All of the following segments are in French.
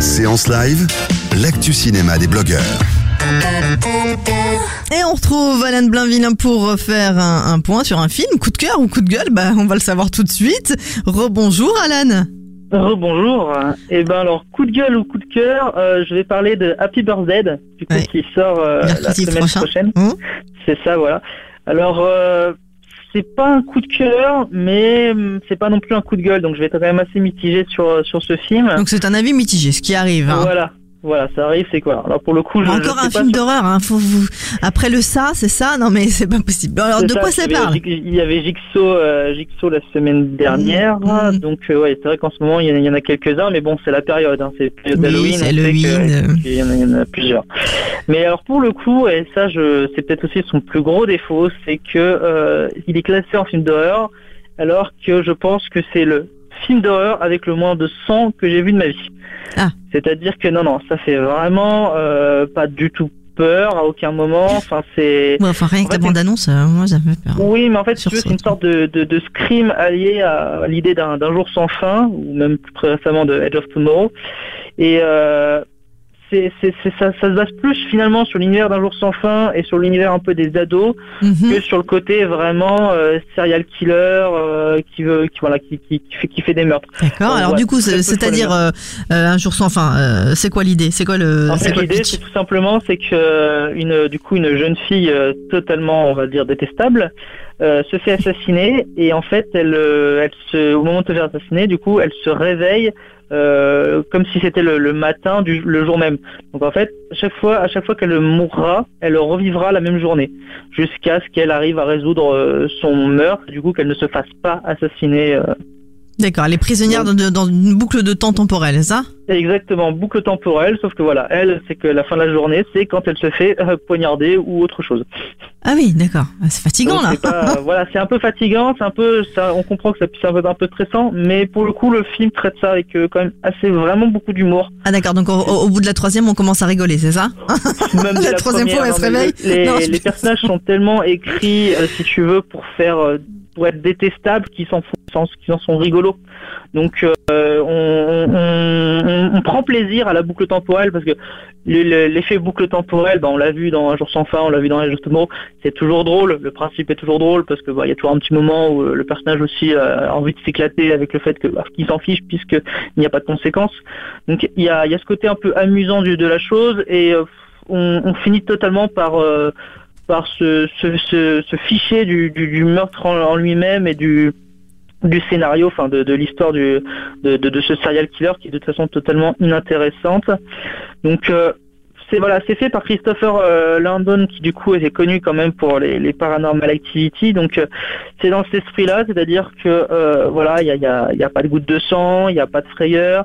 Séance live, l'actu cinéma des blogueurs. Et on retrouve Alan Blainville pour faire un, un point sur un film, coup de cœur ou coup de gueule, bah on va le savoir tout de suite. Rebonjour Alan. Rebonjour. Et ben alors coup de gueule ou coup de cœur, euh, je vais parler de Happy Birthday, du coup Ouais. qui sort euh, la semaine prochain. prochaine. Hein C'est ça, voilà. Alors euh, c'est pas un coup de cœur, mais hum, c'est pas non plus un coup de gueule, donc je vais être quand même assez mitigé sur sur ce film. Donc c'est un avis mitigé, ce qui arrive. hein. Voilà, voilà, ça arrive, c'est quoi? Alors pour le coup, je, Encore je un film d'horreur, hein. Faut vous... après le ça, c'est ça? Non mais c'est pas possible. Alors de quoi il ça avait parle? Il y avait Jigsaw, euh, Jigsaw la semaine dernière, Mhm. donc euh, ouais, c'est vrai qu'en ce moment il y en a, il quelques-uns, mais bon, c'est la période, hein, c'est la période Oui, d'Halloween. euh. qu'il y en a- il y en a plusieurs. Mais alors pour le coup, et ça, je, c'est peut-être aussi son plus gros défaut, c'est que euh, il est classé en film d'horreur, alors que je pense que c'est le film d'horreur avec le moins de sang que j'ai vu de ma vie. Ah. C'est-à-dire que non, non, ça fait vraiment euh, pas du tout peur à aucun moment. Enfin, c'est Ouais, Enfin rien En que la fait, bande annonce, moi ça me fait peur. oui, mais en fait, si Sur tu veux, ce c'est une sorte de, de, de scream allié à l'idée d'un jour sans fin, ou même plus très récemment de Edge of Tomorrow. Et euh, c'est ça, ça se base plus finalement sur l'univers d'un jour sans fin et sur l'univers un peu des ados Mhm. que sur le côté vraiment euh, serial killer euh, qui veut, qui voilà, qui, qui, qui fait, qui fait des meurtres. D'accord. Alors ouais, du coup, c'est-à-dire euh, un jour sans fin. c'est quoi l'idée? C'est quoi le En c'est fait, l'idée, c'est tout simplement, c'est que une, du coup, une jeune fille totalement, on va dire, détestable, se fait assassiner et en fait, elle, elle se, au moment de se faire assassiner, du coup, elle se réveille euh, comme si c'était le, matin du le jour même. Donc en fait, à chaque fois, à chaque fois qu'elle mourra, elle revivra la même journée jusqu'à ce qu'elle arrive à résoudre euh, son meurtre, du coup, qu'elle ne se fasse pas assassiner. D'accord. Elle est prisonnière dans, une boucle de temps temporelle, ça? Exactement, boucle temporelle, sauf que voilà, elle, c'est que la fin de la journée, c'est quand elle se fait euh, poignarder ou autre chose. Ah oui, d'accord. Ah, C'est fatigant Donc, là. pas- voilà, c'est un peu fatigant, c'est un peu, ça, on comprend que ça puisse être un peu, stressant, mais pour le coup, le film traite ça avec euh, quand même assez, vraiment beaucoup d'humour. Ah d'accord. Donc au, bout de la troisième, on commence à rigoler, c'est ça? Même La troisième fois, elle non, se réveille. Les, Non, je les personnages sont tellement écrits, euh, si tu veux, pour faire, pour être détestables, qu'ils s'en qu'ils en sont rigolos. Donc, euh, on, on, on- prend plaisir à la boucle temporelle parce que le- le- l'effet boucle temporelle, bah, on l'a vu dans Un jour sans fin, on l'a vu dans Un jour Tomorrow, c'est toujours drôle. Le principe est toujours drôle parce que bah, il y a toujours un petit moment où euh, le personnage aussi euh, a envie de s'éclater avec le fait bah, qu'il s'en fiche puisque il n'y a pas de conséquences. Donc, il y a, y a ce côté un peu amusant de la chose et euh, on, on finit totalement par euh, par se, se ficher du, meurtre en, lui-même et du du scénario, enfin de, l'histoire de, de, ce serial killer qui est de toute façon totalement inintéressante. Donc euh, c'est voilà, c'est fait par Christopher euh, Landon qui du coup est connu quand même pour les, Paranormal Activity. Donc euh, c'est dans cet esprit-là, c'est-à-dire que euh, voilà, il y a, y a pas de goutte de sang, il n'y a pas de frayeur.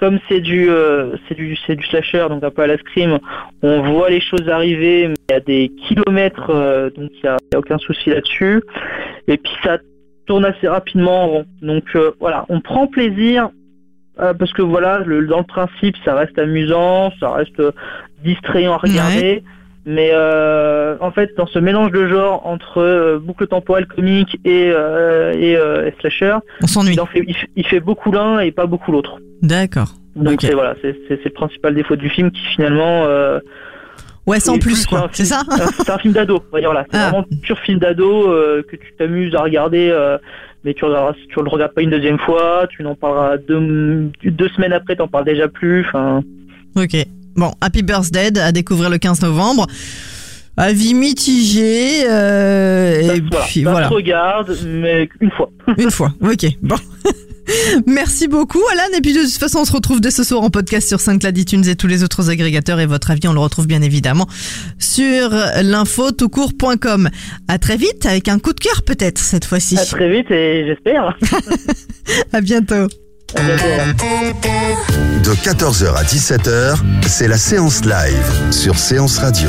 Comme c'est du euh, c'est du c'est du slasher, donc un peu à la scream, on voit les choses arriver, mais il y a des kilomètres, euh, donc il n'y a, il y a aucun souci là-dessus. Et puis ça tourne assez rapidement en rond. Donc euh, voilà, on prend plaisir parce que voilà, le, dans le principe, ça reste amusant, ça reste distrayant à regarder. Mais euh, en fait, dans ce mélange de genres entre euh, boucle temporelle comique et, euh, et, et slasher, On s'ennuie. il fait beaucoup l'un et pas beaucoup l'autre. D'accord. Donc Ok. c'est voilà, c'est le principal défaut du film qui finalement euh, Ouais, sans plus un quoi. C'est ça c'est un- un film d'ado, on va dire là. C'est Ah. vraiment pur film d'ado euh, que tu t'amuses à regarder, euh, mais tu, regarderas- tu le regardes pas une deuxième fois, tu n'en parleras deux, deux semaines après, t'en parles déjà plus. Enfin, Ok. Bon, Happy Birthday à découvrir le 15 novembre. Avis mitigé. euh, ça, et voilà, puis ça voilà. regarde, mais une fois. Une fois. Ok. Bon. Merci beaucoup Alan et puis de toute façon on se retrouve dès ce soir en podcast sur Saint-Claude iTunes et tous les autres agrégateurs et votre avis on le retrouve bien évidemment sur l'info toutcourt.com. À très vite avec un coup de cœur peut-être cette fois-ci. À très vite et j'espère. à bientôt. À bientôt. De 14h à 17h, c'est la séance live sur Séance Radio.